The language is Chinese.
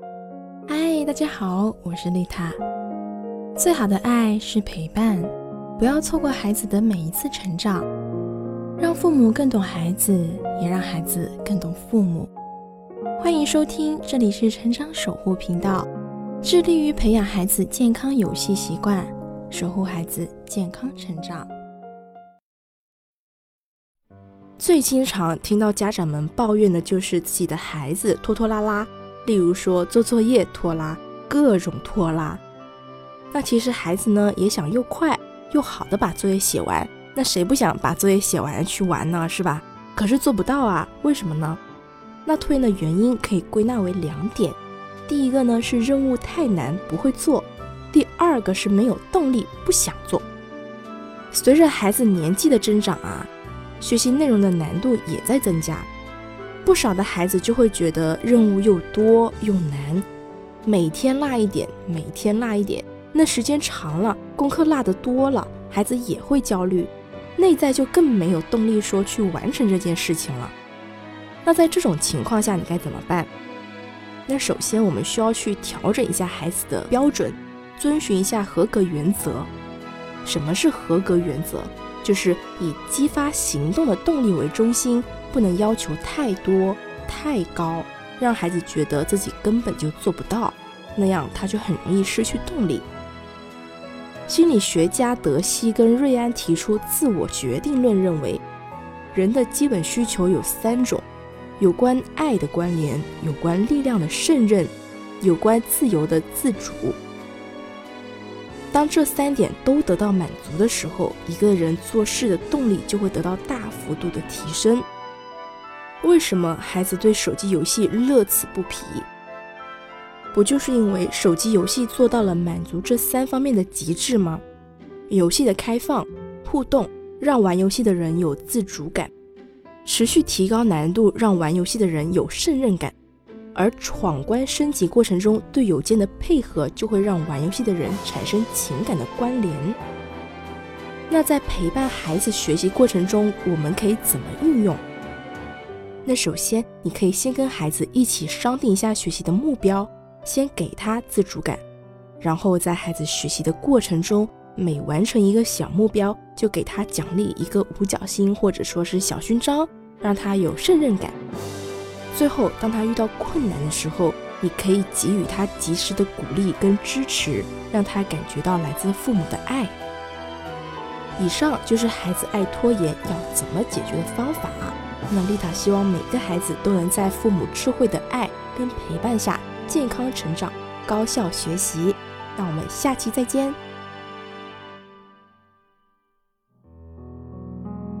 嗨，大家好，我是丽塔。最好的爱是陪伴，不要错过孩子的每一次成长，让父母更懂孩子，也让孩子更懂父母。欢迎收听，这里是成长守护频道，致力于培养孩子健康游戏习惯，守护孩子健康成长。最经常听到家长们抱怨的就是自己的孩子拖拖拉拉，例如说做作业拖拉，各种拖拉。那其实孩子呢也想又快又好的把作业写完，那谁不想把作业写完去玩呢？是吧？可是做不到啊，为什么呢？那拖延的原因可以归纳为两点，第一个呢是任务太难不会做，第二个是没有动力不想做。随着孩子年纪的增长啊。学习内容的难度也在增加，不少的孩子就会觉得任务又多又难，每天落一点，每天落一点，那时间长了，功课落的多了，孩子也会焦虑，内在就更没有动力说去完成这件事情了。那在这种情况下，你该怎么办？那首先我们需要去调整一下孩子的标准，遵循一下合格原则。什么是合格原则？就是以激发行动的动力为中心，不能要求太多太高，让孩子觉得自己根本就做不到，那样他就很容易失去动力。心理学家德西跟瑞安提出自我决定论，认为人的基本需求有三种：有关爱的关联，有关力量的胜任，有关自由的自主。当这三点都得到满足的时候，一个人做事的动力就会得到大幅度的提升。为什么孩子对手机游戏乐此不疲？不就是因为手机游戏做到了满足这三方面的极致吗？游戏的开放、互动，让玩游戏的人有自主感；持续提高难度，让玩游戏的人有胜任感。而闯关升级过程中队友间的配合，就会让玩游戏的人产生情感的关联。那在陪伴孩子学习过程中，我们可以怎么运用？那首先，你可以先跟孩子一起商定一下学习的目标，先给他自主感，然后在孩子学习的过程中，每完成一个小目标，就给他奖励一个五角星或者说是小勋章，让他有胜任感。最后，当他遇到困难的时候，你可以给予他及时的鼓励跟支持，让他感觉到来自父母的爱。以上就是孩子爱拖延要怎么解决的方法。那丽塔希望每个孩子都能在父母智慧的爱跟陪伴下健康成长、高效学习。那我们下期再见。